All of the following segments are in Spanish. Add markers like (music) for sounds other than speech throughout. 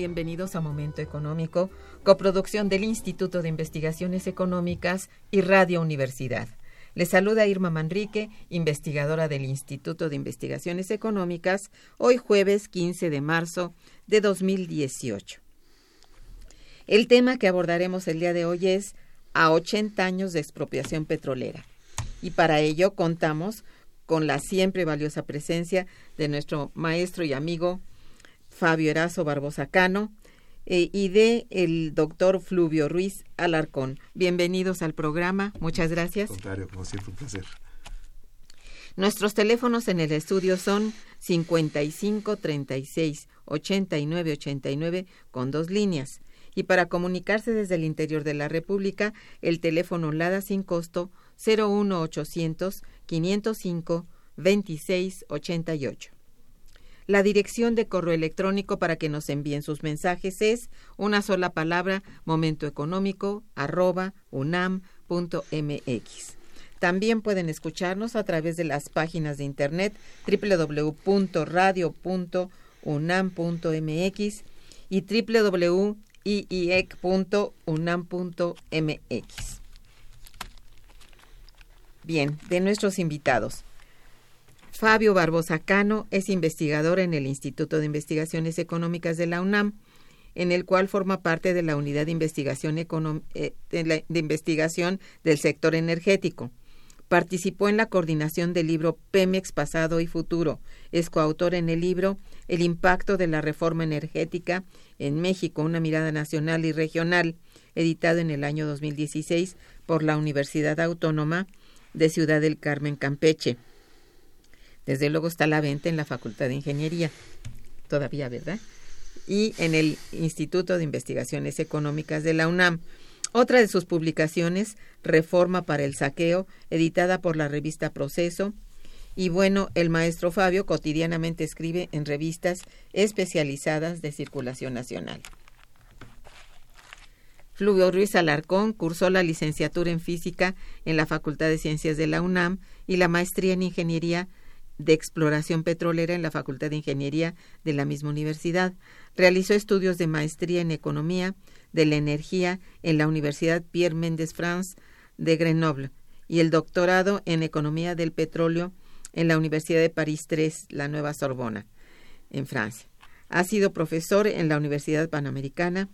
Bienvenidos a Momento Económico, coproducción del Instituto de Investigaciones Económicas y Radio Universidad. Les saluda Irma Manrique, investigadora del Instituto de Investigaciones Económicas, hoy jueves 15 de marzo de 2018. El tema que abordaremos el día de hoy es a 80 años de expropiación petrolera. Y para ello contamos con la siempre valiosa presencia de nuestro maestro y amigo Fabio Erazo Barbosa Cano eh, y de el doctor Fluvio Ruiz Alarcón. Bienvenidos al programa, muchas gracias. Contrario, como siempre, un placer. Nuestros teléfonos en el estudio son 55 36 89 89 con dos líneas. Y para comunicarse desde el interior de la República, el teléfono LADA sin costo 01800 505 26 88. La dirección de correo electrónico para que nos envíen sus mensajes es una sola palabra momentoeconómico arroba unam.mx. También pueden escucharnos a través de las páginas de internet www.radio.unam.mx y www.iiec.unam.mx. Bien, de nuestros invitados. Fabio Barbosa Cano es investigador en el Instituto de Investigaciones Económicas de la UNAM, en el cual forma parte de la Unidad de Investigación, eh, de, investigación del Sector Energético. Participó en la coordinación del libro Pemex Pasado y Futuro. Es coautor en el libro El impacto de la reforma energética en México, una mirada nacional y regional, editado en el año 2016 por la Universidad Autónoma de Ciudad del Carmen, Campeche. Desde luego está a la venta en la Facultad de Ingeniería, todavía, ¿verdad? Y en el Instituto de Investigaciones Económicas de la UNAM. Otra de sus publicaciones, Reforma para el Saqueo, editada por la revista Proceso. Y bueno, el maestro Fabio cotidianamente escribe en revistas especializadas de circulación nacional. Fluvio Ruiz Alarcón cursó la licenciatura en física en la Facultad de Ciencias de la UNAM y la maestría en ingeniería de exploración petrolera en la Facultad de Ingeniería de la misma universidad. Realizó estudios de maestría en economía de la energía en la Universidad Pierre Mendès France de Grenoble y el doctorado en economía del petróleo en la Universidad de París III, la Nueva Sorbona, en Francia. Ha sido profesor en la Universidad Panamericana,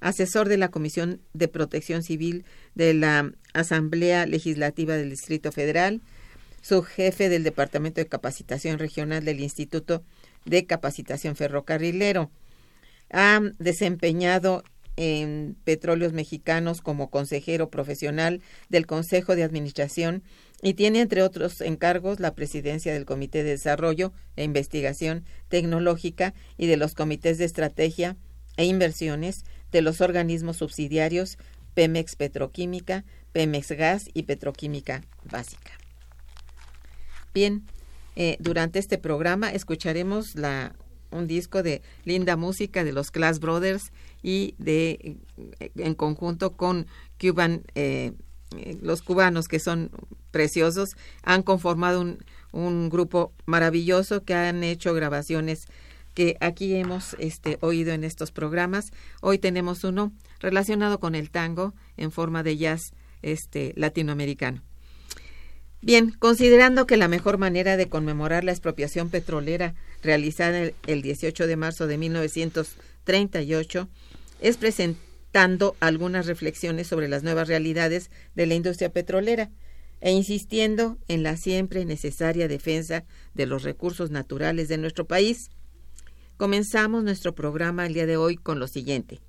asesor de la Comisión de Protección Civil de la Asamblea Legislativa del Distrito Federal, su jefe del Departamento de Capacitación Regional del Instituto de Capacitación Ferrocarrilero. Ha desempeñado en Petróleos Mexicanos como consejero profesional del Consejo de Administración y tiene, entre otros encargos, la presidencia del Comité de Desarrollo e Investigación Tecnológica y de los comités de estrategia e inversiones de los organismos subsidiarios Pemex Petroquímica, Pemex Gas y Petroquímica Básica. Bien, eh, durante este programa escucharemos la, un disco de linda música de los Class Brothers y de eh, en conjunto con Cuban, eh, los cubanos que son preciosos, han conformado un, un grupo maravilloso que han hecho grabaciones que aquí hemos este, oído en estos programas. Hoy tenemos uno relacionado con el tango en forma de jazz este, latinoamericano. Bien, considerando que la mejor manera de conmemorar la expropiación petrolera realizada el 18 de marzo de 1938 es presentando algunas reflexiones sobre las nuevas realidades de la industria petrolera e insistiendo en la siempre necesaria defensa de los recursos naturales de nuestro país. Comenzamos nuestro programa el día de hoy con lo siguiente.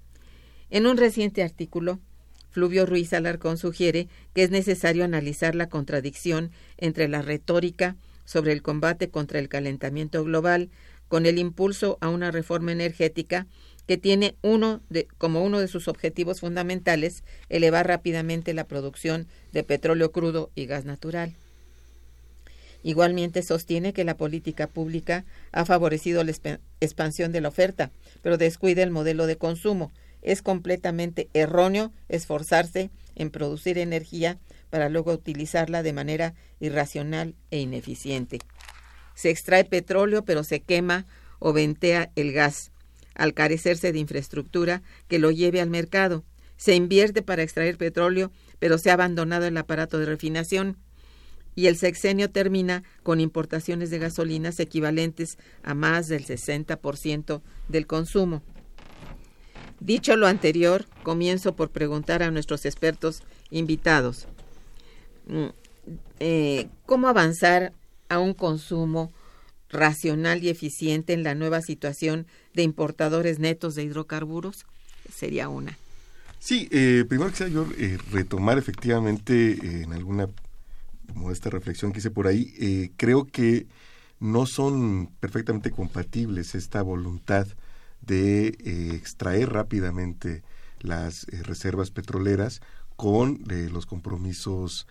En un reciente artículo, Fluvio Ruiz Alarcón sugiere que es necesario analizar la contradicción entre la retórica sobre el combate contra el calentamiento global con el impulso a una reforma energética que tiene uno de, como uno de sus objetivos fundamentales elevar rápidamente la producción de petróleo crudo y gas natural. Igualmente sostiene que la política pública ha favorecido la expansión de la oferta, pero descuida el modelo de consumo, es completamente erróneo esforzarse en producir energía para luego utilizarla de manera irracional e ineficiente. Se extrae petróleo pero se quema o ventea el gas, al carecerse de infraestructura que lo lleve al mercado. Se invierte para extraer petróleo pero se ha abandonado el aparato de refinación y el sexenio termina con importaciones de gasolinas equivalentes a más del 60% del consumo. Dicho lo anterior, comienzo por preguntar a nuestros expertos invitados mm, eh, cómo avanzar a un consumo racional y eficiente en la nueva situación de importadores netos de hidrocarburos? Sería una. Sí, eh, primero que sea yo eh, retomar efectivamente en alguna modesta reflexión que hice por ahí, creo que no son perfectamente compatibles esta voluntad de eh, extraer rápidamente las eh, reservas petroleras con eh, los compromisos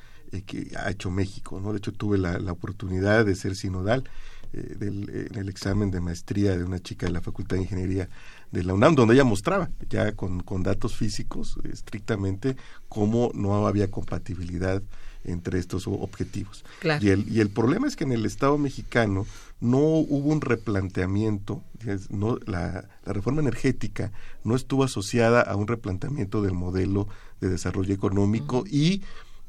que ha hecho México. ¿no? De hecho, tuve la, oportunidad de ser sinodal del, en el examen de maestría de una chica de la Facultad de Ingeniería de la UNAM, donde ella mostraba ya con, con datos físicos estrictamente cómo no había compatibilidad entre estos objetivos. Y, el, y el problema es que en el Estado mexicano no hubo un replanteamiento, no, la, la, reforma energética no estuvo asociada a un replanteamiento del modelo de desarrollo económico y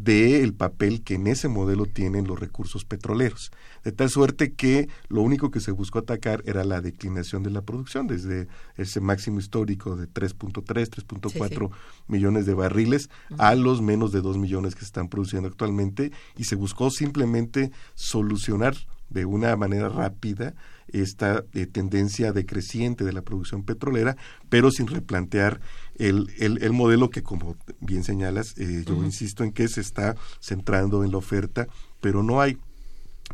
del papel que en ese modelo tienen los recursos petroleros. De tal suerte que lo único que se buscó atacar era la declinación de la producción, desde ese máximo histórico de 3.3, 3.4 millones de barriles a los menos de 2 millones que se están produciendo actualmente y se buscó simplemente solucionar de una manera rápida esta eh, tendencia decreciente de la producción petrolera, pero sin replantear el, el, modelo que, como bien señalas, eh, yo insisto en que se está centrando en la oferta, pero no hay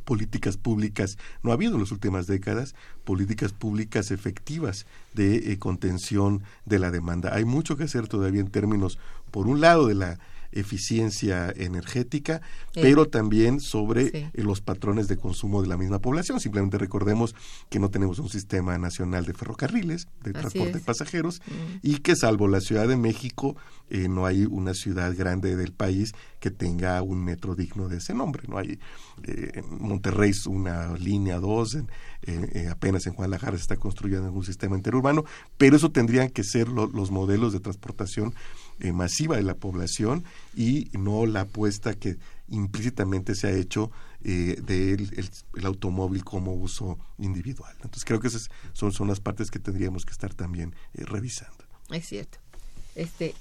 políticas públicas, no ha habido en las últimas décadas políticas públicas efectivas de eh, contención de la demanda. Hay mucho que hacer todavía en términos, por un lado, de la eficiencia energética, pero también sobre eh, los patrones de consumo de la misma población. Simplemente recordemos que no tenemos un sistema nacional de ferrocarriles, de transporte de pasajeros, mm. y que salvo la Ciudad de México, eh, no hay una ciudad grande del país que tenga un metro digno de ese nombre. No hay eh, en Monterrey una línea 2, apenas en Guadalajara se está construyendo un sistema interurbano, pero eso tendrían que ser los modelos de transportación eh, masiva de la población y no la apuesta que implícitamente se ha hecho eh, del el, automóvil como uso individual. Entonces creo que esas son, son las partes que tendríamos que estar también eh, revisando. Es cierto. Este,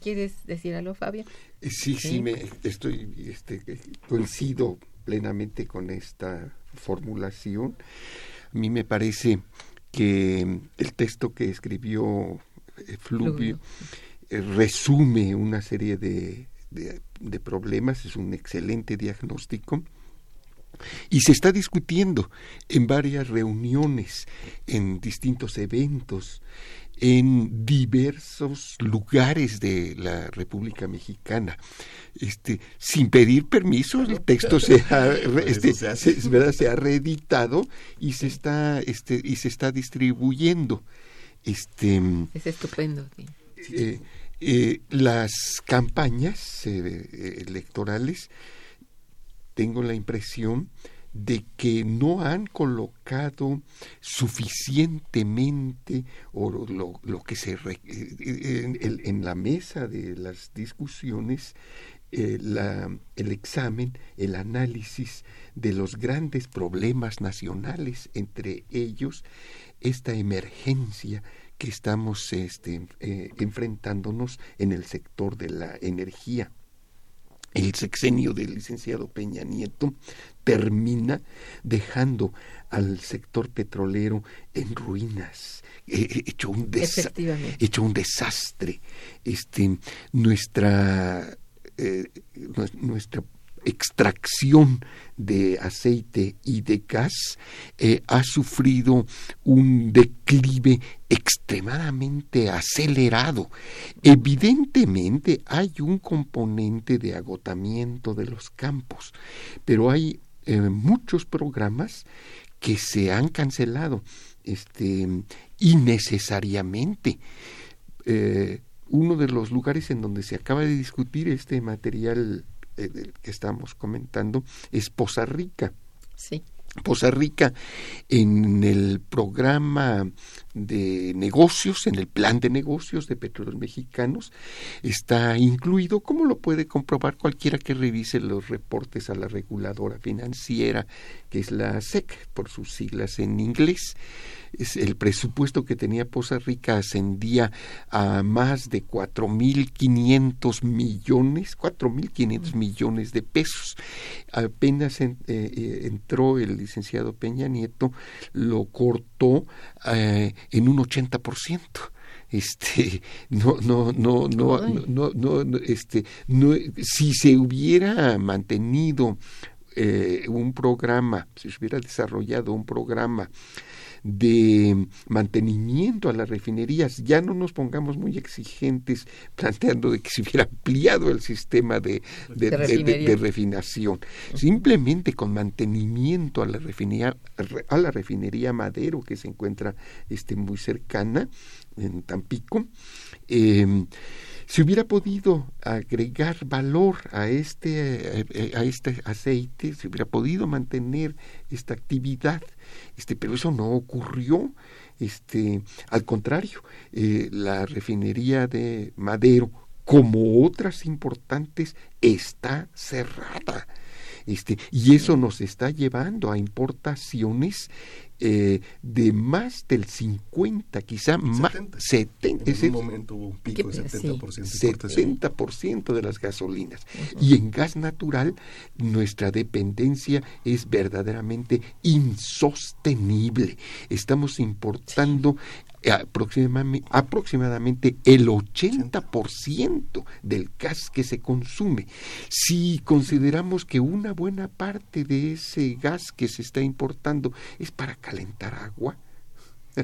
¿Quieres decir algo, Fabio? Sí, sí, me estoy, este, coincido plenamente con esta formulación. A mí me parece que el texto que escribió Fluvio resume una serie de, de, problemas, es un excelente diagnóstico. Y se está discutiendo en varias reuniones, en distintos eventos, en diversos lugares de la República Mexicana. Este, sin pedir permiso, el texto se ha, (laughs) este, ¿verdad? se ha reeditado y se está, este, y se está distribuyendo. Este, es estupendo. Eh, eh, las campañas eh, electorales, tengo la impresión de que no han colocado suficientemente o lo, que se en, en, la mesa de las discusiones eh, el examen, el análisis de los grandes problemas nacionales, entre ellos esta emergencia que estamos este, eh, enfrentándonos en el sector de la energía. El sexenio del licenciado Peña Nieto termina dejando al sector petrolero en ruinas, eh, hecho, un hecho un desastre. Este, nuestra, eh, nuestra extracción de aceite y de gas eh, ha sufrido un declive extremadamente acelerado. Evidentemente hay un componente de agotamiento de los campos, pero hay eh, muchos programas que se han cancelado este, innecesariamente. Eh, uno de los lugares en donde se acaba de discutir este material eh, que estamos comentando es Poza Rica. Sí. Poza Rica en el programa de negocios, en el plan de negocios de Petróleos Mexicanos, está incluido, como lo puede comprobar cualquiera que revise los reportes a la reguladora financiera, que es la SEC, por sus siglas en inglés. El presupuesto que tenía Poza Rica ascendía a más de 4.500 millones, 4.500 millones de pesos. Apenas eh, eh, entró el licenciado Peña Nieto, lo cortó eh, en un 80% este (laughs) no no no no no no, este no si se hubiera mantenido un programa si se hubiera desarrollado un programa de mantenimiento a las refinerías. Ya no nos pongamos muy exigentes planteando de que se hubiera ampliado el sistema de, de, refinación. Simplemente con mantenimiento a la refinería, a la refinería Madero que se encuentra este, muy cercana en Tampico. Eh, se hubiera podido agregar valor a este, eh, a este aceite, se hubiera podido mantener esta actividad, este, pero eso no ocurrió. Este, al contrario, eh, la refinería de Madero, como otras importantes, está cerrada. Este, y eso nos está llevando a importaciones eh, de más del 50, quizá más 70. En un momento hubo un pico de 70%. 70% de las gasolinas. Y en gas natural nuestra dependencia es verdaderamente insostenible. Estamos importando aproximadamente, el 80% del gas que se consume. Si consideramos que una buena parte de ese gas que se está importando es para calentar agua,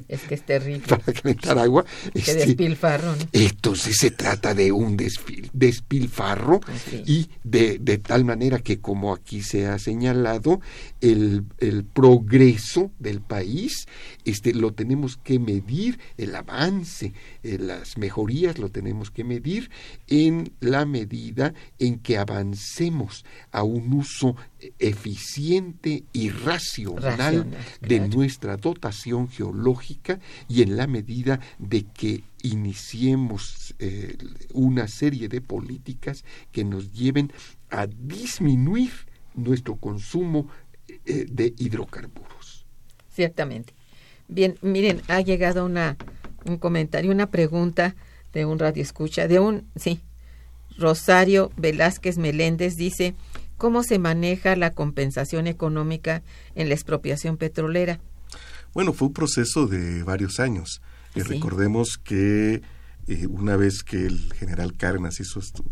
es que es terrible. (laughs) Para calentar agua. Que este, despilfarro. Entonces se trata de un despilfarro y de, de, tal manera que, como aquí se ha señalado, el, el, progreso del país este, lo tenemos que medir, el avance, eh, las mejorías lo tenemos que medir en la medida en que avancemos a un uso eficiente y racional, de nuestra dotación geológica y en la medida de que iniciemos eh, una serie de políticas que nos lleven a disminuir nuestro consumo eh, de hidrocarburos. Ciertamente. Bien, miren, ha llegado una, un comentario, una pregunta de un radio escucha, de un, sí, Rosario Velázquez Meléndez dice, ¿Cómo se maneja la compensación económica en la expropiación petrolera? Bueno, fue un proceso de varios años. y recordemos que eh, una vez que el general Cárdenas hizo su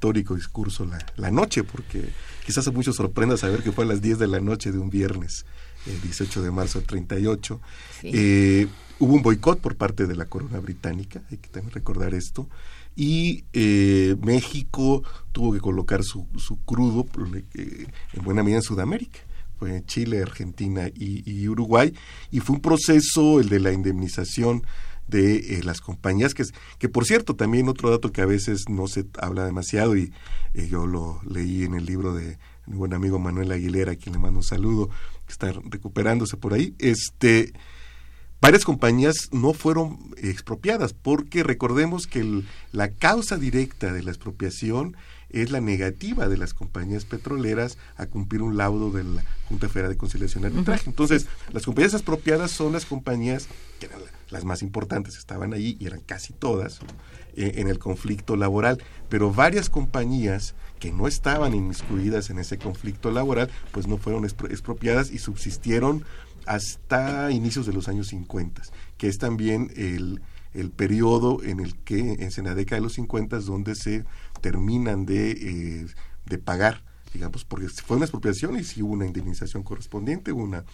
histórico discurso la, la, noche, porque quizás a muchos sorprenda saber que fue a las 10 de la noche de un viernes, el 18 de marzo del 38, eh, hubo un boicot por parte de la corona británica, hay que también recordar esto, y eh, México tuvo que colocar su, su crudo eh, en buena medida en Sudamérica. Fue Chile, Argentina y, Uruguay, y fue un proceso, el de la indemnización de eh, las compañías, que, que por cierto, también otro dato que a veces no se habla demasiado, y yo lo leí en el libro de mi buen amigo Manuel Aguilera, a quien le mando un saludo, que está recuperándose por ahí, este varias compañías no fueron expropiadas, porque recordemos que la causa directa de la expropiación es la negativa de las compañías petroleras a cumplir un laudo de la Junta Federal de Conciliación y Arbitraje. Entonces, las compañías expropiadas son las compañías que eran las más importantes, estaban ahí y eran casi todas eh, en el conflicto laboral, pero varias compañías que no estaban inmiscuidas en ese conflicto laboral, pues no fueron expropiadas y subsistieron hasta inicios de los años 50, que es también el, el periodo en el que, en la década de los 50, donde se terminan de, eh, de pagar digamos, porque fue una expropiación y sí hubo una indemnización correspondiente, una,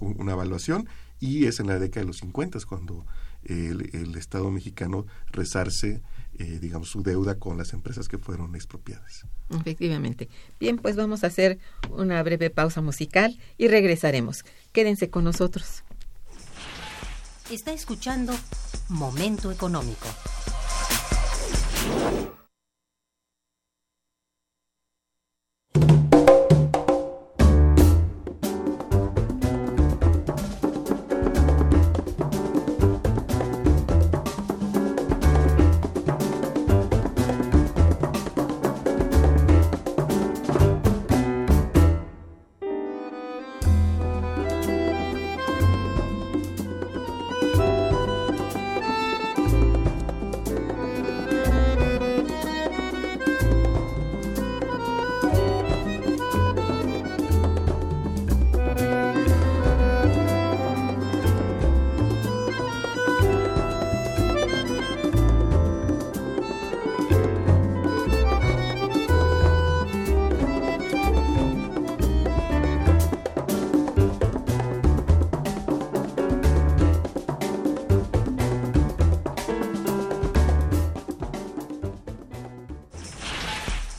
una evaluación, y es en la década de los 50 cuando el, el Estado mexicano resarce, eh, digamos, su deuda con las empresas que fueron expropiadas. Efectivamente. Bien, pues vamos a hacer una breve pausa musical y regresaremos. Quédense con nosotros. Está escuchando Momento Económico.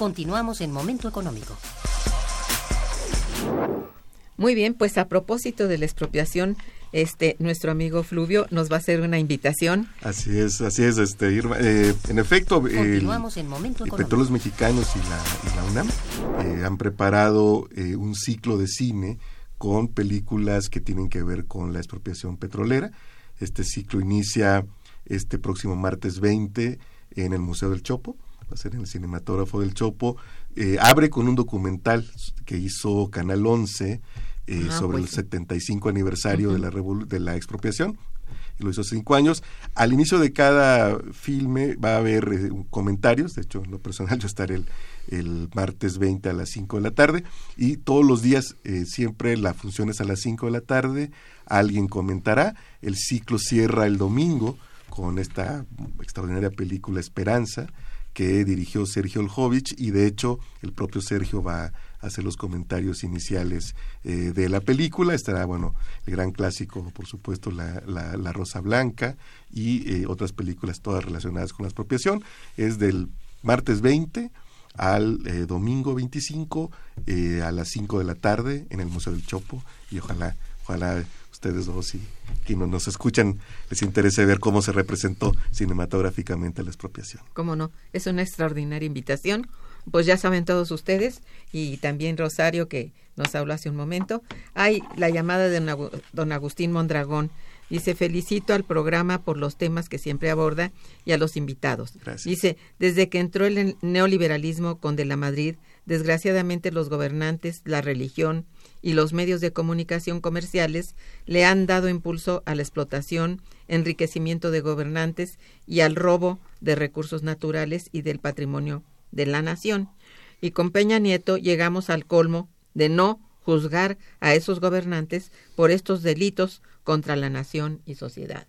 Continuamos en Momento Económico. Muy bien, pues a propósito de la expropiación, este nuestro amigo Fluvio nos va a hacer una invitación. Así es, así es, este Irma. Eh, en efecto, Continuamos en Momento. Petróleos Mexicanos y la, la UNAM eh, han preparado eh, un ciclo de cine con películas que tienen que ver con la expropiación petrolera. Este ciclo inicia este próximo martes 20 en el Museo del Chopo va a ser en el cinematógrafo del Chopo, eh, abre con un documental que hizo Canal 11 eh, ah, sobre el 75 aniversario de, la de la expropiación. Y lo hizo cinco años. Al inicio de cada filme va a haber eh, comentarios, de hecho en lo personal yo estaré el, el martes 20 a las 5 de la tarde y todos los días siempre la función es a las 5 de la tarde, alguien comentará, el ciclo cierra el domingo con esta extraordinaria película Esperanza, que dirigió Sergio Oljovich y de hecho el propio Sergio va a hacer los comentarios iniciales eh, de la película. Estará, bueno, el gran clásico, por supuesto, La, la, Rosa Blanca y eh, otras películas todas relacionadas con la expropiación. Es del martes 20 al eh, domingo 25 a las 5 de la tarde en el Museo del Chopo y ojalá, ojalá ustedes dos y quienes nos escuchan les interese ver cómo se representó cinematográficamente la expropiación. Cómo no, es una extraordinaria invitación. Pues ya saben todos ustedes y también Rosario que nos habló hace un momento. Hay la llamada de don Agustín Mondragón. Dice, felicito al programa por los temas que siempre aborda y a los invitados. Dice, desde que entró el neoliberalismo con De la Madrid, desgraciadamente los gobernantes, la religión y los medios de comunicación comerciales le han dado impulso a la explotación, enriquecimiento de gobernantes y al robo de recursos naturales y del patrimonio de la nación. Y con Peña Nieto llegamos al colmo de no juzgar a esos gobernantes por estos delitos contra la nación y sociedad.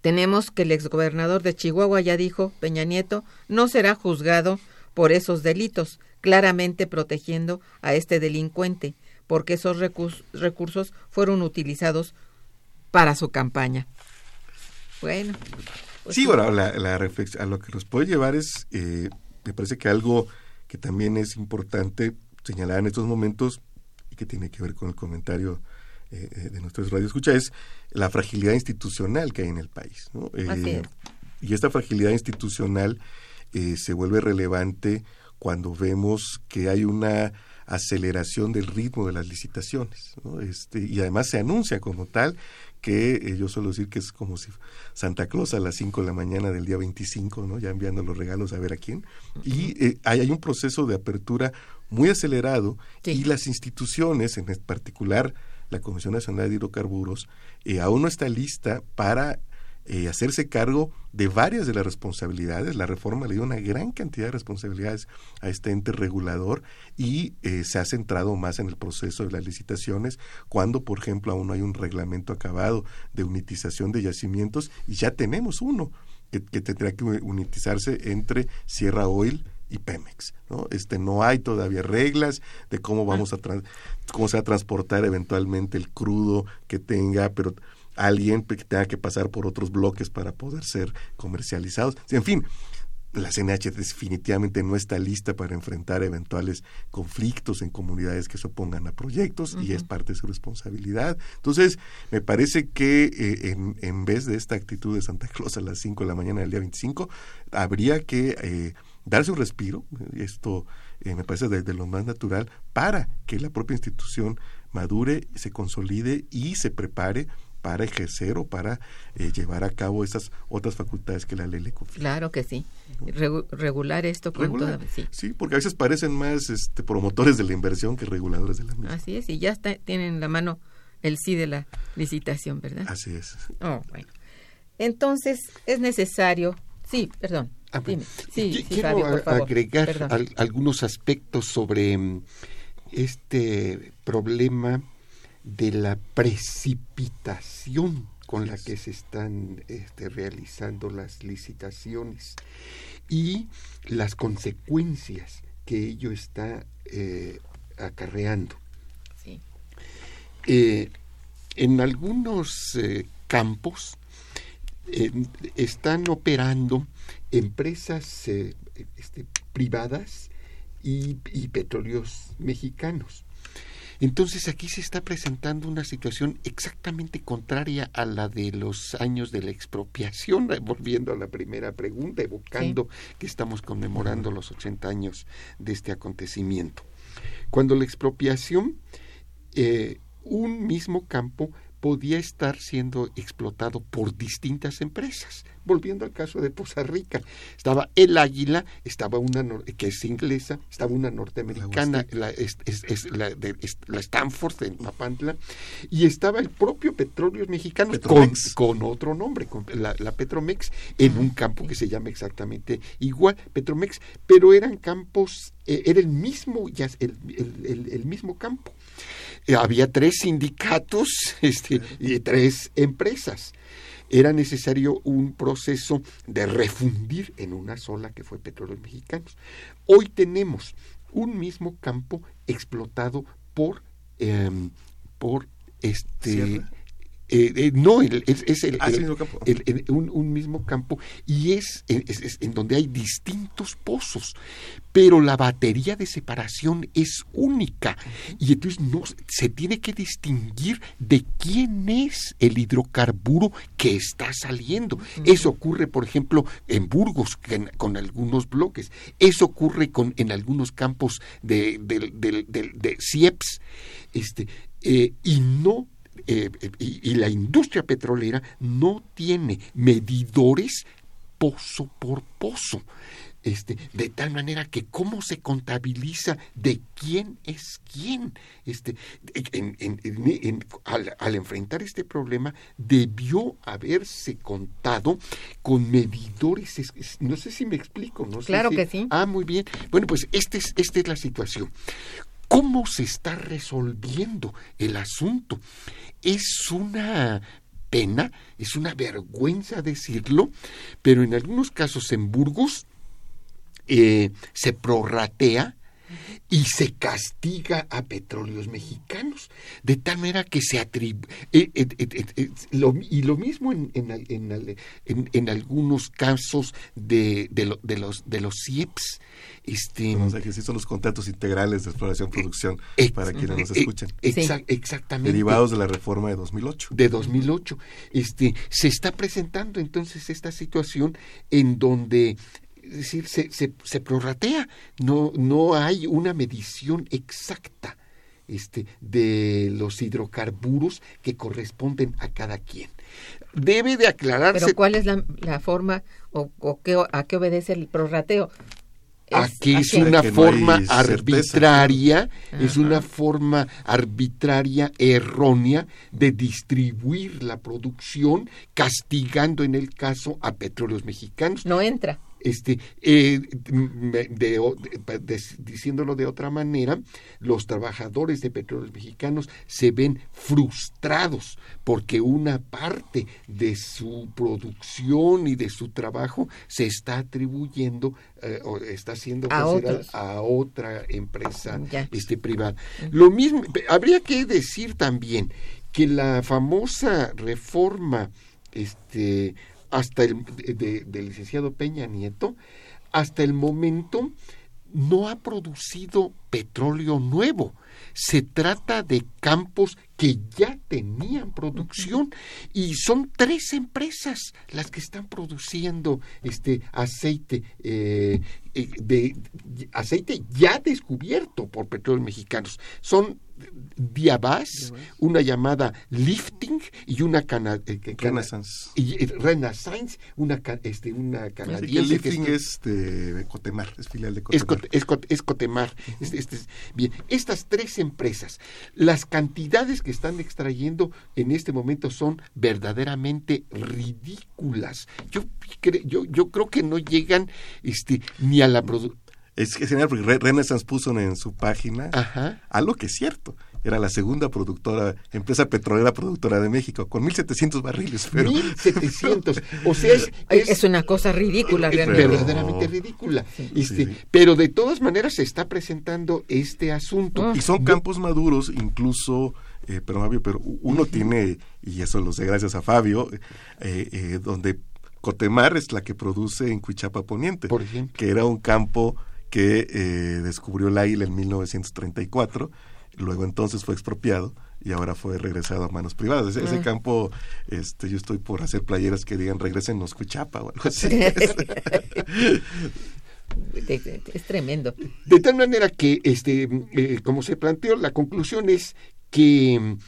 Tenemos que el exgobernador de Chihuahua ya dijo, Peña Nieto no será juzgado por esos delitos, claramente protegiendo a este delincuente, porque esos recursos fueron utilizados para su campaña. Bueno. Pues sí, ahora la, reflexión, a lo que nos puede llevar es, eh, me parece que algo que también es importante señalar en estos momentos y que tiene que ver con el comentario eh, eh, de nuestros radio escucha es la fragilidad institucional que hay en el país. ¿no? Y esta fragilidad institucional se vuelve relevante cuando vemos que hay una aceleración del ritmo de las licitaciones. ¿no? Este, y además se anuncia como tal que eh, yo suelo decir que es como si Santa Claus a las 5 de la mañana del día 25, ¿no? ya enviando los regalos a ver a quién. Y eh, hay, hay, un proceso de apertura muy acelerado y las instituciones, en particular la Comisión Nacional de Hidrocarburos, eh, aún no está lista para eh, hacerse cargo de varias de las responsabilidades. La reforma le dio una gran cantidad de responsabilidades a este ente regulador y eh, se ha centrado más en el proceso de las licitaciones, cuando, por ejemplo, aún no hay un reglamento acabado de unitización de yacimientos y ya tenemos uno que, tendrá que unitizarse entre Sierra Oil y Pemex, ¿no? Este no hay todavía reglas de cómo vamos a cómo se va a transportar eventualmente el crudo que tenga, pero alguien que tenga que pasar por otros bloques para poder ser comercializados. En fin, la CNH definitivamente no está lista para enfrentar eventuales conflictos en comunidades que se opongan a proyectos y es parte de su responsabilidad. Entonces, me parece que eh, en, en, vez de esta actitud de Santa Claus a las 5 de la mañana del día 25, habría que eh, darse un respiro, esto eh, me parece de, lo más natural, para que la propia institución madure, se consolide y se prepare para ejercer o para eh, llevar a cabo esas otras facultades que la ley le confiere. Claro que sí. regular esto con Toda, sí. porque a veces parecen más este, promotores de la inversión que reguladores de la misma. Así es, y ya está, tienen en la mano el sí de la licitación, ¿verdad? Así es. Oh, bueno. Entonces, es necesario, sí, perdón. Ah, dime. Sí, quiero agregar algunos aspectos sobre mm, este problema de la precipitación con la que se están este, realizando las licitaciones y las consecuencias que ello está eh, acarreando. Eh, en algunos eh, campos están operando empresas este, privadas y petróleos mexicanos entonces aquí se está presentando una situación exactamente contraria a la de los años de la expropiación, (laughs) volviendo a la primera pregunta, evocando que estamos conmemorando los 80 años de este acontecimiento. Cuando la expropiación, eh, un mismo campo podía estar siendo explotado por distintas empresas. Volviendo al caso de Poza Rica, estaba el Águila, estaba una que es inglesa, estaba una norteamericana, la, es, la, de, la, Stanford en Papantla, y estaba el propio Petróleos Mexicano con, con, otro nombre, con la, Petromex, en un campo que se llama exactamente igual, Petromex, pero eran campos, eh, era el mismo, ya, el, el, el mismo campo. Eh, había tres sindicatos (laughs) este, y tres empresas. Era necesario un proceso de refundir en una sola que fue Petróleos Mexicanos. Hoy tenemos un mismo campo explotado por, em, por este eh, eh, no, el- es, es el, Ah, es el el- mismo campo. el- un, un mismo campo y es, en donde hay distintos pozos, pero la batería de separación es única y entonces no se tiene que distinguir de quién es el hidrocarburo que está saliendo. Eso ocurre, por ejemplo, en Burgos con algunos bloques. Eso ocurre con en algunos campos de CIEPS, este, eh, y no eh, y, y la industria petrolera no tiene medidores pozo por pozo. Este, de tal manera que cómo se contabiliza de quién es quién. Este, en- en- en- en- al, al enfrentar este problema, debió haberse contado con medidores. es- es- no sé si me explico. No sé Claro si- que sí. Ah, muy bien. Bueno, pues este es, esta es la situación. ¿Cómo se está resolviendo el asunto? Es una pena, es una vergüenza decirlo, pero en algunos casos en Burgos eh, se prorratea y se castiga a petróleos mexicanos, de tal manera que se atribuye... y lo mismo en, en, en al- en- en algunos casos de, de, lo- de los, de los CIEPS. Este, O sea, que sí son los contratos integrales de exploración-producción ex- para quienes nos eh, escuchan. exa- Exactamente. Derivados de la reforma de 2008. de 2008. Este, se está presentando entonces esta situación en donde es decir, se, se, se prorratea, no, no hay una medición exacta este, de los hidrocarburos que corresponden a cada quien. Debe de aclararse Pero ¿cuál es la, la forma o, o qué, a qué obedece el prorrateo? Aquí es una no forma arbitraria, es Ajá. una forma arbitraria, errónea de distribuir la producción, castigando en el caso a petróleos mexicanos. No entra. Este, eh, me- de o- de- de- diciéndolo de otra manera, los trabajadores de petróleos mexicanos se ven frustrados porque una parte de su producción y de su trabajo se está atribuyendo eh, o está siendo A a otra empresa Ya. este, privada. Lo mismo, habría que decir también que la famosa reforma este, hasta el de- del licenciado Peña Nieto, hasta el momento no ha producido petróleo nuevo. Se trata de campos que ya tenían producción y son tres empresas las que están produciendo este aceite eh, eh, de aceite ya descubierto por petróleos mexicanos. Son Diabás, una llamada Lifting y una cana, eh, que- cana- Renaissance. y, eh, Renaissance, una, este, una canadiense. que lifting está- es de Cotemar, es filial de es, Cotemar. Cot- es Cot- es Cotemar. Este- este es- bien, estas tres empresas, las cantidades que están extrayendo en este momento son verdaderamente ridículas. Yo, cre- yo, yo creo que no llegan este, ni a la producción. Es genial porque Re- Renaissance puso en su página Ajá. algo que es cierto. Era la segunda productora, empresa petrolera productora de México, con 1.700 barriles. Pero, 1700. (laughs) O sea, es, Ay, es- Es una cosa ridícula es realmente. verdaderamente ridícula. Este, Sí. Pero de todas maneras se está presentando este asunto. Ah. y son campos maduros, incluso, eh, pero Fabio, pero uno tiene, y eso lo sé gracias a Fabio, eh, eh, donde Cotemar es la que produce en Cuichapa Poniente, Por ejemplo. que era un campo que eh, descubrió la isla en 1934, luego entonces fue expropiado y ahora fue regresado a manos privadas. Ese, ese Ah. campo, este, yo estoy por hacer playeras que digan regresen los Cuichapa o algo así. (laughs) Es tremendo. De tal manera que, este, eh, como se planteó, la conclusión es que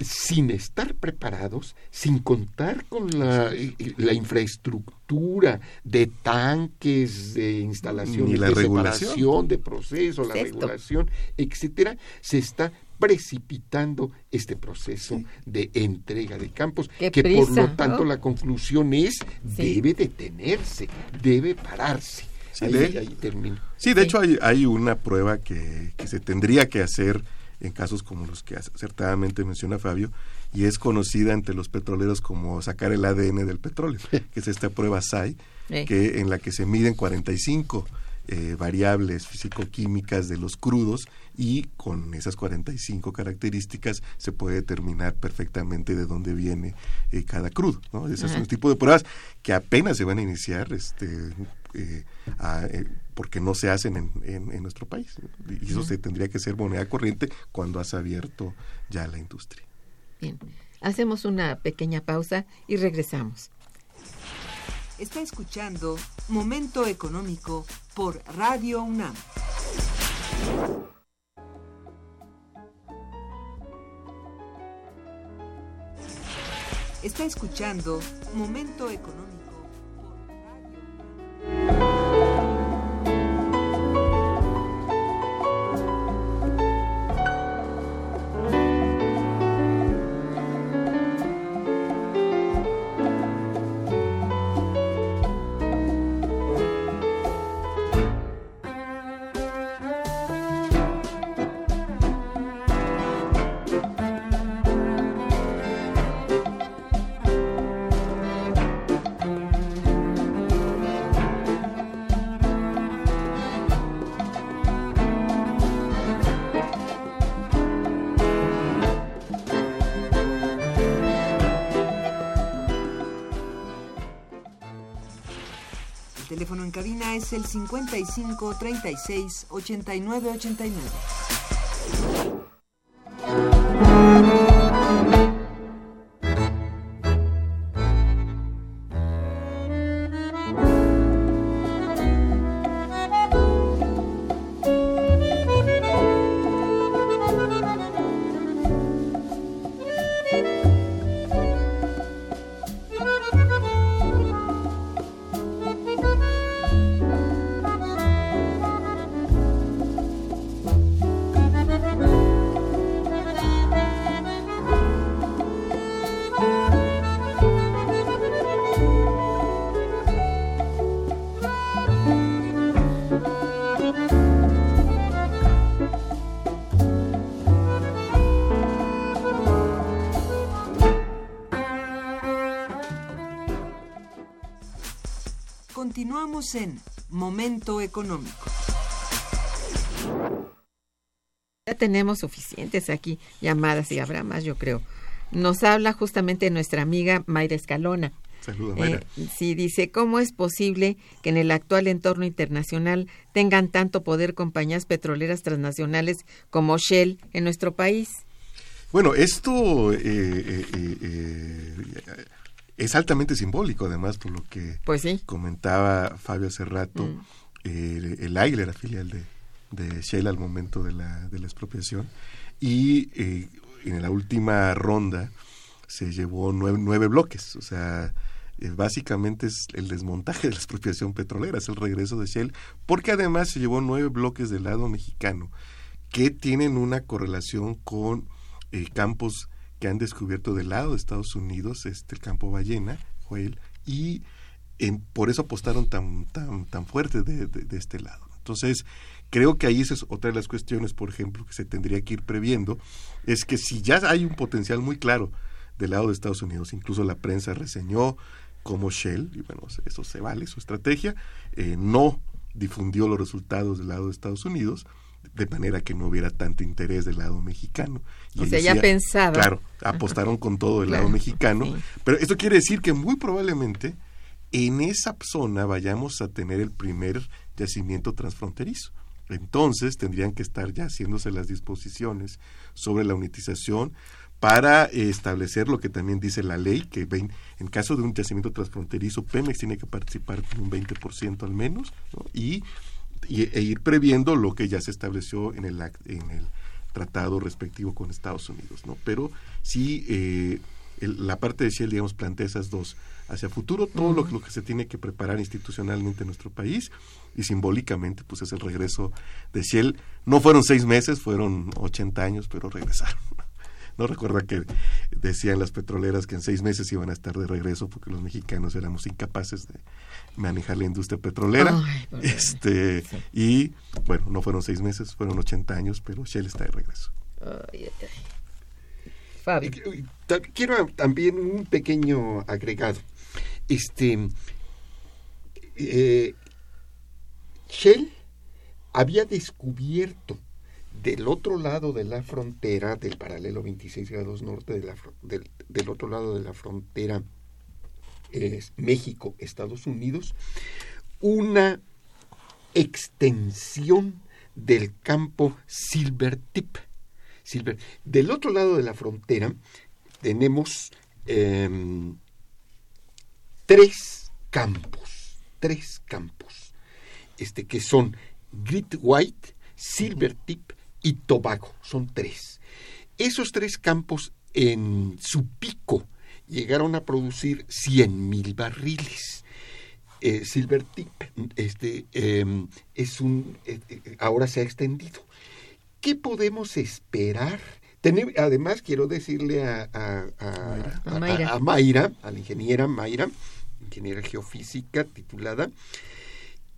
sin estar preparados, sin contar con la, la infraestructura de tanques, de instalaciones la de regulación. separación, de proceso, la Sexto. regulación, etcétera, se está precipitando este proceso de entrega de campos, Qué que por lo tanto ¿no? la conclusión es Sí. debe detenerse, debe pararse. Sí, ahí, de- ahí termino. Sí, de Sí. hecho hay, hay una prueba que, que se tendría que hacer en casos como los que acertadamente menciona Fabio, y es conocida entre los petroleros como sacar el ADN del petróleo, que es esta prueba SAI, Eh. que en la que se miden 45 eh, variables físico-químicas de los crudos y con esas 45 características se puede determinar perfectamente de dónde viene eh, cada crudo. ¿no? Ese es un tipo de pruebas que apenas se van a iniciar este, eh, porque no se hacen en, en, nuestro país. Y eso se tendría que ser moneda corriente cuando has abierto ya la industria. Bien, hacemos una pequeña pausa y regresamos. Está escuchando Momento Económico por Radio UNAM. Está escuchando Momento Económico es el 55 36 89 89. Continuamos en Momento Económico. Ya tenemos suficientes aquí llamadas y habrá más, yo creo. Nos habla justamente nuestra amiga Mayra Escalona. Saludos, Mayra. Eh, sí, dice, ¿cómo es posible que en el actual entorno internacional tengan tanto poder compañías petroleras transnacionales como Shell en nuestro país? Bueno, esto eh, eh, es altamente simbólico, además, por lo que pues comentaba Fabio hace rato. Mm. el Águila era filial de, de, Shell al momento de la, de la expropiación. Y eh, en la última ronda se llevó nueve, nueve bloques. O sea, eh, básicamente es el desmontaje de la expropiación petrolera, es el regreso de Shell, porque además se llevó nueve bloques del lado mexicano que tienen una correlación con eh, campos que han descubierto del lado de Estados Unidos este el campo ballena, Joel, y por eso apostaron tan, tan, tan fuerte de, de, este lado. Entonces, creo que ahí esa es otra de las cuestiones, por ejemplo, que se tendría que ir previendo, es que si ya hay un potencial muy claro del lado de Estados Unidos, incluso la prensa reseñó como Shell, y bueno, eso se vale, su estrategia, eh, no difundió los resultados del lado de Estados Unidos, de manera que no hubiera tanto interés del lado mexicano. Y o sea, ya pensaba. Claro, apostaron con todo el lado mexicano. Pero esto quiere decir que muy probablemente en esa zona vayamos a tener el primer yacimiento transfronterizo. Entonces tendrían que estar ya haciéndose las disposiciones sobre la unitización para establecer lo que también dice la ley, que en caso de un yacimiento transfronterizo, Pemex tiene que participar con un 20% al menos, y e ir previendo lo que ya se estableció en el, en el tratado respectivo con Estados Unidos, ¿no? Pero sí, eh, la parte de Shell, digamos, plantea esas dos. Hacia futuro, todo lo, lo, que se tiene que preparar institucionalmente en nuestro país y simbólicamente, pues es el regreso de Shell. No fueron seis meses, fueron 80 años, pero regresaron. No recuerda que decían las petroleras que en seis meses iban a estar de regreso porque los mexicanos éramos incapaces de manejar la industria petrolera. este Y bueno, no fueron seis meses, fueron 80 años, pero Shell está de regreso. Fabio. Quiero también un pequeño agregado. Este, eh, Shell había descubierto del otro lado de la frontera, del paralelo 26 grados norte, del, del, otro lado de la frontera eh, México-Estados Unidos, una extensión del campo Silver Tip. Silver. Del otro lado de la frontera tenemos eh, tres campos, tres campos, este, que son Grit White, Silver Tip y Tobago, son tres. Esos tres campos en su pico llegaron a producir 100.000 barriles. Eh, Silver Tip este, eh, es un, eh, ahora se ha extendido. ¿Qué podemos esperar? además, quiero decirle a, a, a, Mayra. a, Mayra, a la ingeniera Mayra, ingeniera geofísica titulada,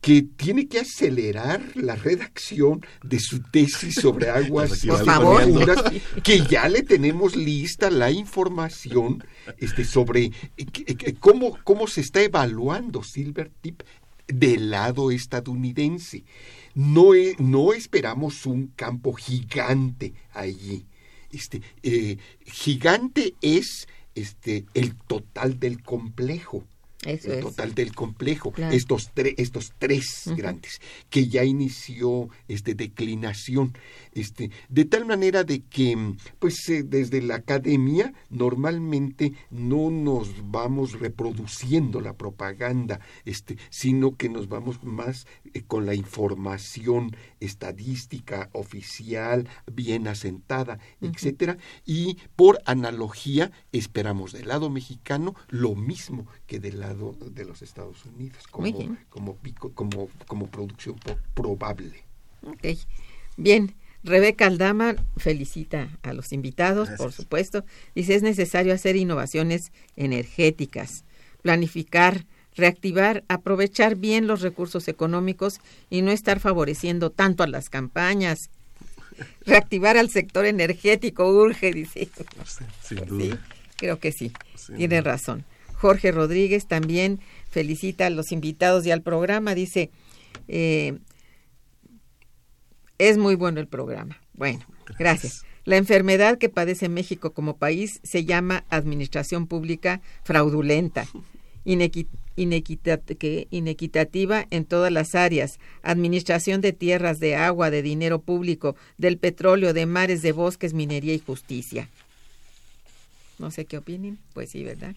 que tiene que acelerar la redacción de su tesis sobre aguas (laughs) profundas, que ya le tenemos lista la información este, sobre eh, eh, cómo, cómo se está evaluando Silver Tip del lado estadounidense. No, no esperamos un campo gigante allí. Este, eh, gigante es este, el total del complejo el total del complejo, estos, estos tres grandes, que ya inició este, declinación, este, de tal manera de que, pues eh, desde la academia normalmente no nos vamos reproduciendo la propaganda, este, sino que nos vamos más eh, con la información estadística oficial, bien asentada, etcétera, y por analogía esperamos del lado mexicano lo mismo que del lado de los Estados Unidos como, como, como, como producción probable. Bien, Rebeca Aldama felicita a los invitados, por supuesto. Dice, es necesario hacer innovaciones energéticas, planificar, reactivar, aprovechar bien los recursos económicos y no estar favoreciendo tanto a las campañas. Reactivar al sector energético urge, dice. Sin duda. creo que sí, tiene razón. Jorge Rodríguez también felicita a los invitados y al programa. Dice, eh, es muy bueno el programa. Bueno, gracias. La enfermedad que padece México como país se llama administración pública fraudulenta, inequitativa en todas las áreas, administración de tierras, de agua, de dinero público, del petróleo, de mares, de bosques, minería y justicia. No sé qué opinen. Pues sí, ¿verdad?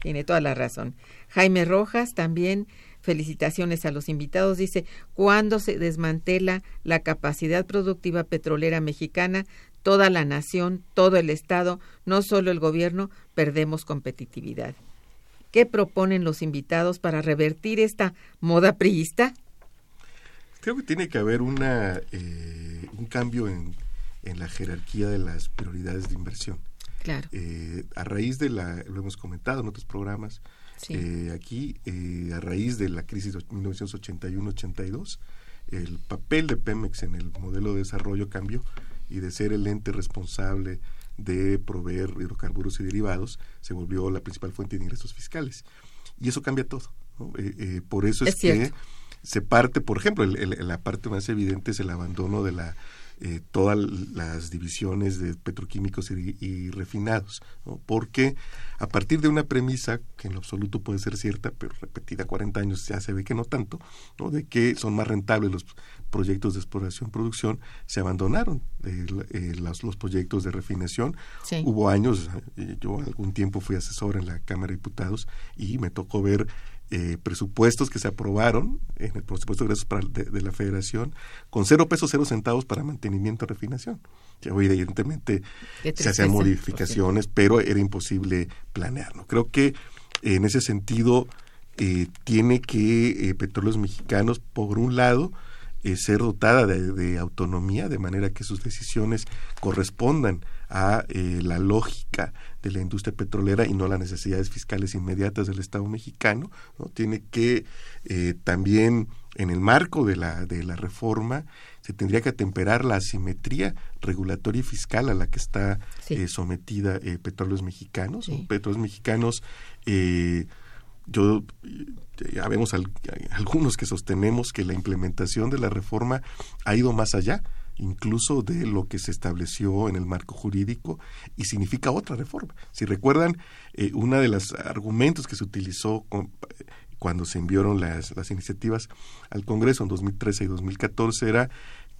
Tiene toda la razón. Jaime Rojas también, felicitaciones a los invitados. Dice, cuando se desmantela la capacidad productiva petrolera mexicana, toda la nación, todo el Estado, no solo el gobierno, perdemos competitividad. ¿Qué proponen los invitados para revertir esta moda priista? Creo que tiene que haber una, eh, un cambio en, en la jerarquía de las prioridades de inversión. Eh, a raíz de la, lo hemos comentado en otros programas, eh, aquí, eh, a raíz de la crisis de 1981-82, el papel de Pemex en el modelo de desarrollo cambió y de ser el ente responsable de proveer hidrocarburos y derivados, se volvió la principal fuente de ingresos fiscales. Y eso cambia todo. por eso es, que se parte, por ejemplo, la parte más evidente es el abandono de la eh, todas las divisiones de petroquímicos y, refinados, porque a partir de una premisa que en lo absoluto puede ser cierta, pero repetida 40 años ya se ve que no tanto, ¿no? de que son más rentables los proyectos de exploración-producción, se abandonaron eh, los, los, proyectos de refinación. Hubo años, eh, yo algún tiempo fui asesor en la Cámara de Diputados y me tocó ver eh, presupuestos que se aprobaron en el presupuesto de ingresos de, la federación con cero pesos, cero centavos para mantenimiento y refinación. Ya evidentemente se hacían modificaciones, pero era imposible planearlo. Creo que en ese sentido eh, tiene que eh, Petróleos Mexicanos, por un lado, ser dotada de, autonomía, de manera que sus decisiones correspondan a la lógica de la industria petrolera y no las necesidades fiscales inmediatas del Estado mexicano. ¿no? Tiene que eh, también, en el marco de la, de la reforma, se tendría que atemperar la asimetría regulatoria y fiscal a la que está eh, sometida eh, Petróleos Mexicanos. Petróleos Mexicanos yo ya vemos algunos que sostenemos que la implementación de la reforma ha ido más allá incluso de lo que se estableció en el marco jurídico y significa otra reforma. Si recuerdan, eh, uno de los argumentos que se utilizó cuando se enviaron las, las iniciativas al Congreso en 2013 y 2014 era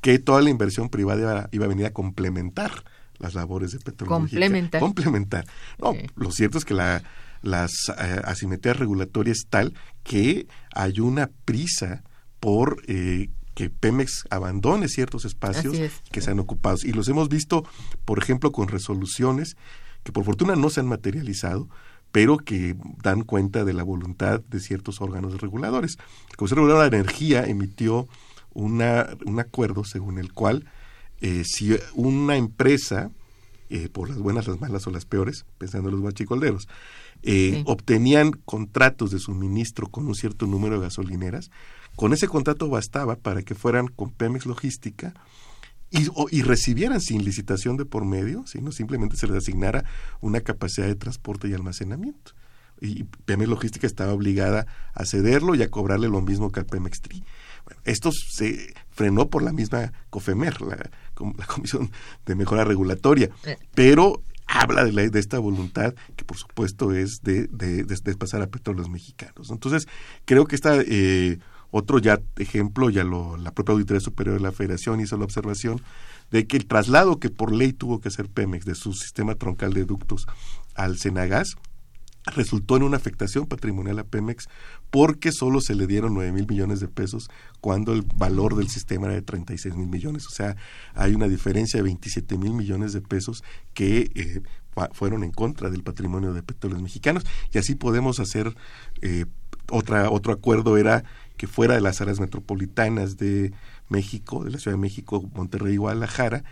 que toda la inversión privada iba, a venir a complementar las labores de petróleo. Complementar. Complementar. No, lo cierto es que la, las eh, asimetrías regulatorias tal que hay una prisa por eh, que Pemex abandone ciertos espacios que se han ocupado. Y los hemos visto, por ejemplo, con resoluciones que por fortuna no se han materializado, pero que dan cuenta de la voluntad de ciertos órganos reguladores. El Consejo Regulador de la Energía emitió una, un acuerdo según el cual eh, si una empresa, eh, por las buenas, las malas o las peores, pensando en los guachicolderos, eh, obtenían contratos de suministro con un cierto número de gasolineras, con ese contrato bastaba para que fueran con Pemex Logística y, y, recibieran sin licitación de por medio, sino simplemente se les asignara una capacidad de transporte y almacenamiento. Y Pemex Logística estaba obligada a cederlo y a cobrarle lo mismo que al Pemex Tri. Bueno, esto se frenó por la misma COFEMER, la, la Comisión de Mejora Regulatoria, eh. pero habla de, la, de esta voluntad que por supuesto es de, de, de, pasar a petróleos mexicanos. Entonces, creo que esta... Eh, otro ya ejemplo, ya lo, la propia Auditoría Superior de la Federación hizo la observación de que el traslado que por ley tuvo que hacer Pemex de su sistema troncal de ductos al Senagas resultó en una afectación patrimonial a Pemex porque solo se le dieron 9 mil millones de pesos cuando el valor del sistema era de 36 mil millones. O sea, hay una diferencia de 27 mil millones de pesos que eh, fueron en contra del patrimonio de petróleos mexicanos y así podemos hacer eh, otra otro acuerdo era que fuera de las áreas metropolitanas de México, de la Ciudad de México, Monterrey y Guadalajara,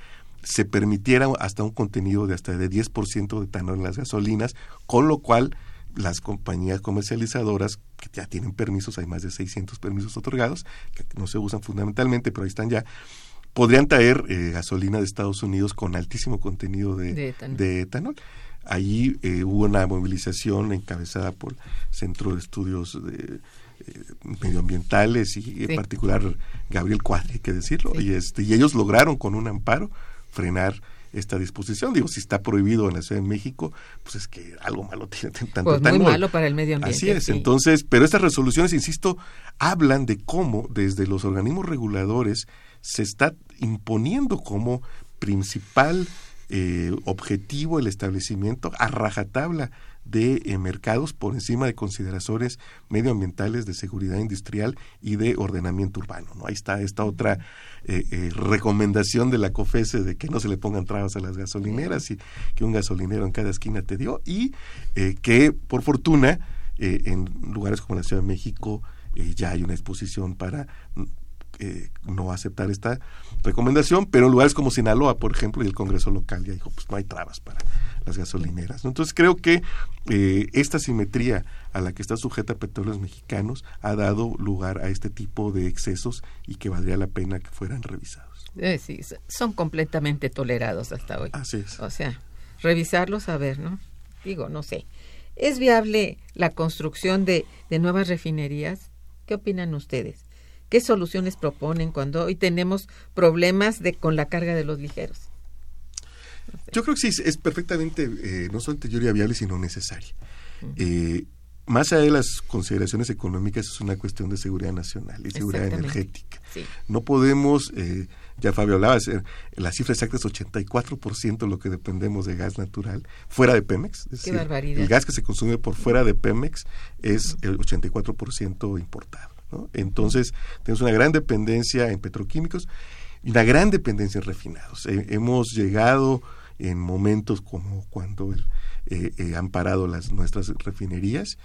se permitiera hasta un contenido de hasta de 10% de etanol en las gasolinas, con lo cual las compañías comercializadoras que ya tienen permisos, hay más de 600 permisos otorgados, que no se usan fundamentalmente, pero ahí están ya, podrían traer eh, gasolina de Estados Unidos con altísimo contenido de, etanol. Allí eh, hubo una movilización encabezada por el Centro de Estudios de, eh, medioambientales y en particular Gabriel Cuadri, hay que decirlo, y, este, y ellos lograron con un amparo frenar esta disposición. Digo, si está prohibido en la Ciudad de México, pues es que algo malo (laughs) tiene tanto pues muy malo para el medio ambiente. Así es. Entonces, pero estas resoluciones, insisto, hablan de cómo desde los organismos reguladores se está imponiendo como principal eh, objetivo el establecimiento a rajatabla de eh, mercados por encima de consideraciones medioambientales, de seguridad industrial y de ordenamiento urbano. ¿no? Ahí está esta otra eh, eh, recomendación de la COFESE de que no se le pongan trabas a las gasolineras y que un gasolinero en cada esquina te dio y que por fortuna en lugares como la Ciudad de México ya hay una exposición para eh, no aceptar esta recomendación, pero en lugares como Sinaloa, por ejemplo, y el Congreso local ya dijo, pues no hay trabas para las gasolineras. Entonces creo que eh, esta simetría a la que está sujeta Petróleos Mexicanos ha dado lugar a este tipo de excesos y que valdría la pena que fueran revisados. Eh, sí, son completamente tolerados hasta hoy. Así es. O sea, revisarlos a ver, ¿no? Digo, no sé. ¿Es viable la construcción de, de nuevas refinerías? ¿Qué opinan ustedes? ¿Qué soluciones proponen cuando hoy tenemos problemas de, con la carga de los ligeros? Yo creo que sí, es perfectamente, eh, no solamente teoría viable, sino necesaria. Eh, más allá de las consideraciones económicas, es una cuestión de seguridad nacional y seguridad energética. No podemos, eh, ya Fabio hablaba, la cifra exacta es 84% lo que dependemos de gas natural fuera de Pemex. Es barbaridad. El gas que se consume por fuera de Pemex es el 84% importado. Entonces, tenemos una gran dependencia en petroquímicos y una gran dependencia en refinados. hemos llegado en momentos como cuando eh, eh, han parado las, nuestras refinerías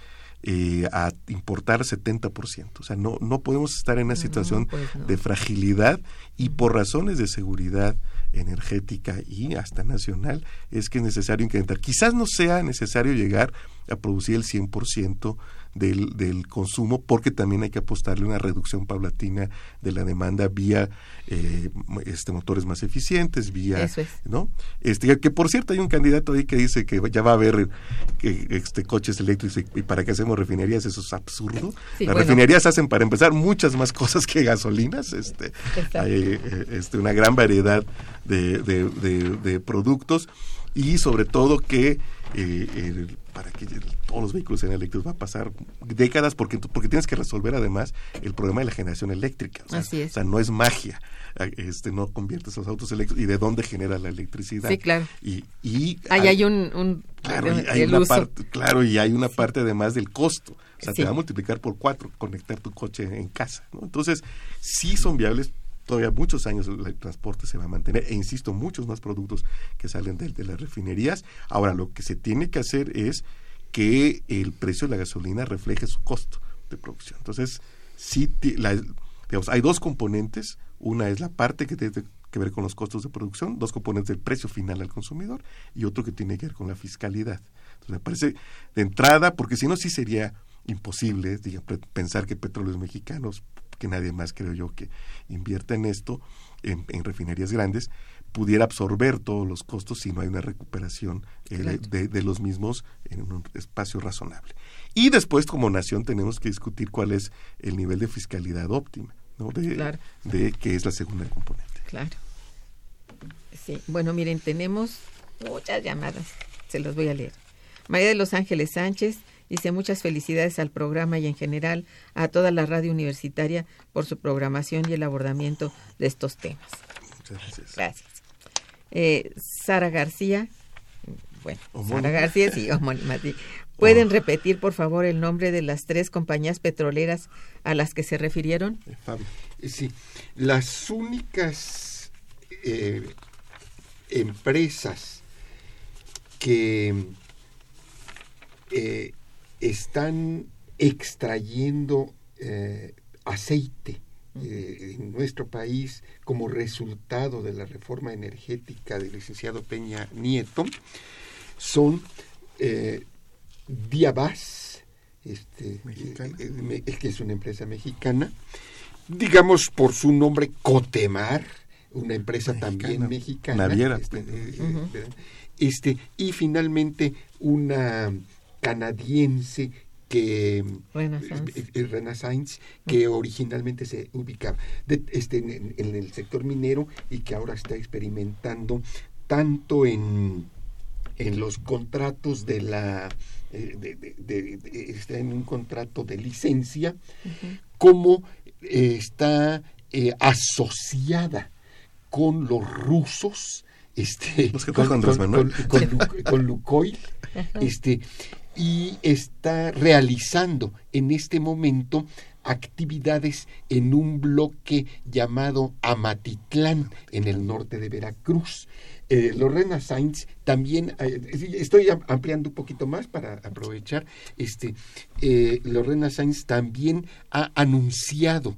eh, a importar 70%. O sea, no, no podemos estar en una situación pues de fragilidad y por razones de seguridad energética y hasta nacional es que es necesario incrementar. Quizás no sea necesario llegar a producir el 100% del, del consumo, porque también hay que apostarle una reducción paulatina de la demanda vía eh, este motores más eficientes, vía, Eso es. ¿no? Este, que por cierto hay un candidato ahí que dice que ya va a haber eh, este coches eléctricos y, para qué hacemos refinerías, eso es absurdo. Sí, Las bueno. refinerías hacen para empezar muchas más cosas que gasolinas, este, hay eh, este, una gran variedad de, de- de- de productos y sobre todo que eh, el- para que todos los vehículos sean eléctricos va a pasar décadas porque, porque tienes que resolver además el problema de la generación eléctrica. O sea, Así es. o sea, no es magia. Este, no conviertes los autos eléctricos y de dónde genera la electricidad. Sí, claro. Y, y Ahí hay un, un- Claro, y hay una uso. parte, claro, y hay una parte además del costo. O sea, Sí. te va a multiplicar por cuatro conectar tu coche en casa. ¿no? Entonces, sí son viables. Todavía muchos años el, transporte se va a mantener. E insisto, muchos más productos que salen de, de las refinerías. Ahora, lo que se tiene que hacer es que el precio de la gasolina refleje su costo de producción. Entonces, sí, la- digamos, hay dos componentes. Una es la parte que tiene que ver con los costos de producción, dos componentes del precio final al consumidor y otro que tiene que ver con la fiscalidad. Entonces, me parece de entrada, porque si no, sí sería imposible pensar que petróleos mexicanos, que nadie más creo yo que invierta en esto, en, en refinerías grandes, pudiera absorber todos los costos si no hay una recuperación eh, de- Claro. de, de los mismos en un espacio razonable. Y después, como nación, tenemos que discutir cuál es el nivel de fiscalidad óptima, ¿no? de, Claro. de que es la segunda componente. Claro. Sí, bueno, miren, tenemos muchas llamadas. Se los voy a leer. María de los Ángeles Sánchez dice muchas felicidades al programa y en general a toda la radio universitaria por su programación y el abordamiento de estos temas. Muchas gracias. Gracias. Eh, Sara García, bueno. Sara García, sí, homónima, sí. ¿Pueden repetir, por favor, el nombre de las tres compañías petroleras a las que se refirieron? Eh. Eh, Sí, las únicas eh, empresas que eh, están extrayendo eh, aceite eh, en nuestro país como resultado de la reforma energética del licenciado Peña Nieto son eh, Diabás, este, eh, que es una empresa mexicana, digamos por su nombre Cotemar, una empresa Mexicana. también mexicana. Naviera. Este, este, y finalmente una canadiense que Renaissance. eh, eh, Renaissance, que originalmente se ubicaba de- este, en, en el sector minero y que ahora está experimentando tanto en, en los contratos de la eh, de- de- de- de- está en un contrato de licencia como eh, está eh, asociada con los rusos este Los que con- con Lu- con Lukoil este y está realizando en este momento actividades en un bloque llamado Amatitlán en el norte de Veracruz. Eh, Lorena Sainz también, eh, estoy am- ampliando un poquito más para aprovechar, este, eh, Lorena Sainz también ha anunciado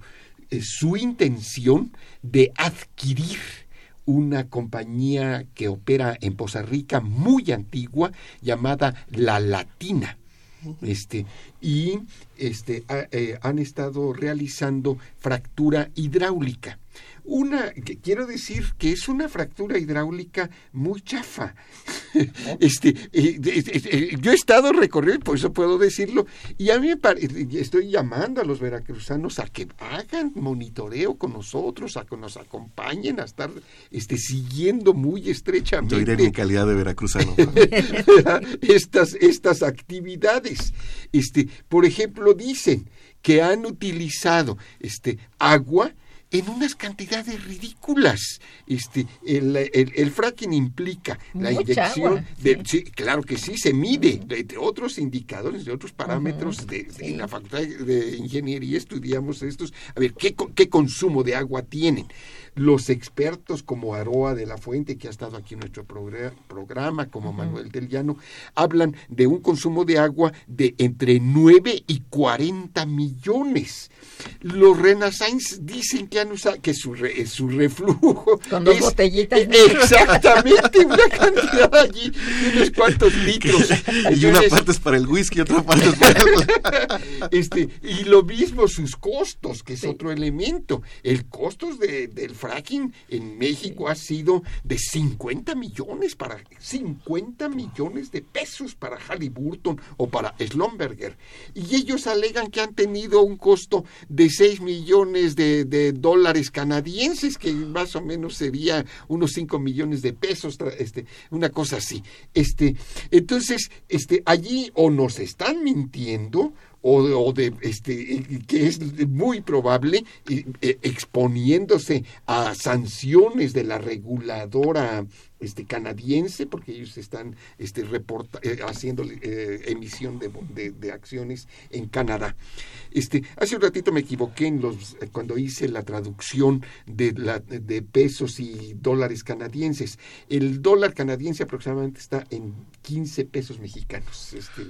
eh, su intención de adquirir una compañía que opera en Poza Rica muy antigua llamada La Latina. Este, y este, ha- eh, han estado realizando fractura hidráulica. Una, que quiero decir que es una fractura hidráulica muy chafa. (laughs) este, eh, eh, yo he estado recorriendo, por eso puedo decirlo, y a mí me pare- estoy llamando a los veracruzanos a que hagan monitoreo con nosotros, a que nos acompañen, a estar este, siguiendo muy estrechamente Yo iré en mi calidad de veracruzano. (laughs) estas, estas actividades. Este, por ejemplo, dicen que han utilizado este, agua en unas cantidades ridículas. Este, el, el- el fracking implica la inyección agua, de, sí. sí, claro que sí, se mide de, de otros indicadores, de otros parámetros. de, de- sí. En la Facultad de Ingeniería estudiamos estos. A ver, ¿qué, qué consumo de agua tienen? Los expertos como Aroa de la Fuente, que ha estado aquí en nuestro progra- programa, como Manuel del Llano, hablan de un consumo de agua de entre 9 y 40 millones. Los Renaissance dicen que han usado, que su, re- su reflujo. Con dos es- botellitas. (laughs) Exactamente, una cantidad allí unos cuantos litros. (laughs) y una parte es para el whisky, otra parte es para el... este, y lo mismo sus costos, que es otro elemento. El costo de, del fracking en México ha sido de 50 millones para 50 millones de pesos para Halliburton o para Slumberger. Y ellos alegan que han tenido un costo de 6 millones de, de dólares canadienses, que más o menos sería unos 5 millones de pesos, este, una cosa así. Este, entonces, este, allí o nos están mintiendo o de, este que es muy probable e, exponiéndose a sanciones de la reguladora este canadiense porque ellos están este eh, haciendo eh, emisión de, de, acciones en Canadá este hace un ratito me equivoqué en los cuando hice la traducción de la de pesos y dólares canadienses el dólar canadiense aproximadamente está en 15 pesos mexicanos este,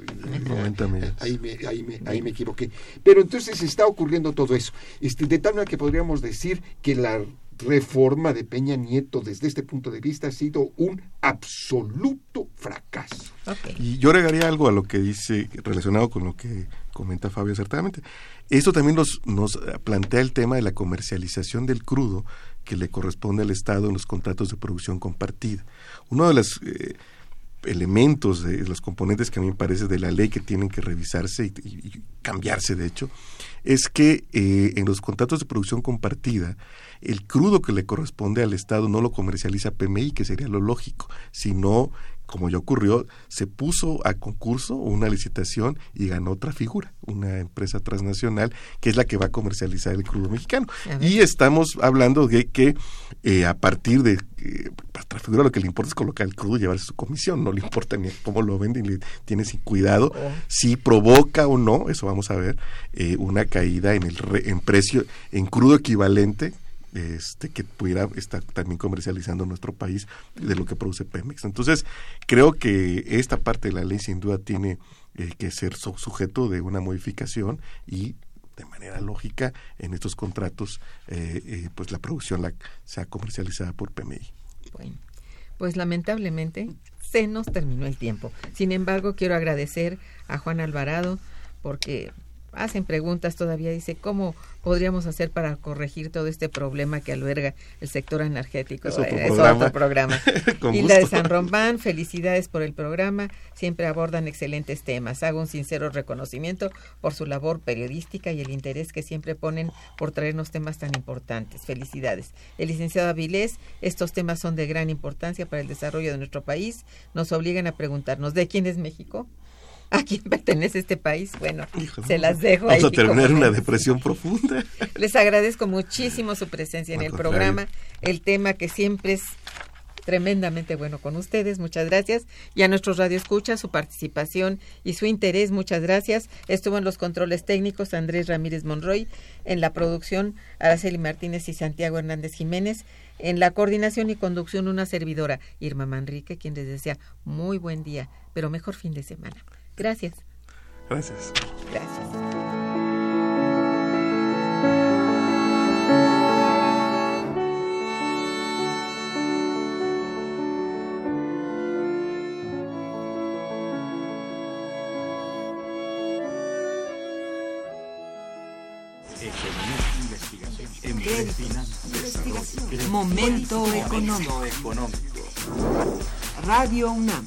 ahí me, ahí me ahí me equivoqué. Pero entonces está ocurriendo todo eso. Este, de tal manera que podríamos decir que la reforma de Peña Nieto desde este punto de vista ha sido un absoluto fracaso. Y yo agregaría algo a lo que dice, relacionado con lo que comenta Fabio acertadamente. Esto también nos, nos plantea el tema de la comercialización del crudo que le corresponde al Estado en los contratos de producción compartida. Uno de las... Eh, elementos, de los componentes que a mí me parece de la ley que tienen que revisarse y, cambiarse, de hecho, es que eh, en los contratos de producción compartida, el crudo que le corresponde al Estado no lo comercializa PMI, que sería lo lógico, sino como ya ocurrió, se puso a concurso una licitación y ganó otra figura, una empresa transnacional que es la que va a comercializar el crudo mexicano. Y estamos hablando de que eh, a partir de eh, otra figura lo que le importa es colocar el crudo y llevarse su comisión, no le importa ni cómo lo venden, le tiene sin cuidado oh. si provoca o no, eso vamos a ver, eh, una caída en el en precio en crudo equivalente este, que pudiera estar también comercializando nuestro país de lo que produce Pemex. Entonces, creo que esta parte de la ley sin duda tiene eh, que ser sujeto de una modificación y de manera lógica en estos contratos eh, eh, pues la producción la, sea comercializada por PMI. Bueno, pues lamentablemente se nos terminó el tiempo. Sin embargo, quiero agradecer a Juan Alvarado porque hacen preguntas todavía, dice, ¿cómo podríamos hacer para corregir todo este problema que alberga el sector energético? Es otro programa. programa. (laughs) Hilda de San Román, felicidades por el programa, siempre abordan excelentes temas. Hago un sincero reconocimiento por su labor periodística y el interés que siempre ponen por traernos temas tan importantes. Felicidades. El licenciado Avilés, estos temas son de gran importancia para el desarrollo de nuestro país, nos obligan a preguntarnos, ¿de quién es México? ¿A quién pertenece este país? Bueno, se las dejo. Vamos a terminar una depresión profunda. (laughs) Les agradezco muchísimo su presencia en el programa, el tema que siempre es tremendamente bueno con ustedes. Muchas gracias. Y a nuestros radioescuchas, su participación y su interés, muchas gracias. Estuvo en los controles técnicos Andrés Ramírez Monroy, en la producción Araceli Martínez y Santiago Hernández Jiménez, en la coordinación y conducción una servidora, Irma Manrique, quien les desea muy buen día, pero mejor fin de semana. Gracias. Gracias. Gracias. Momento económico. Radio UNAM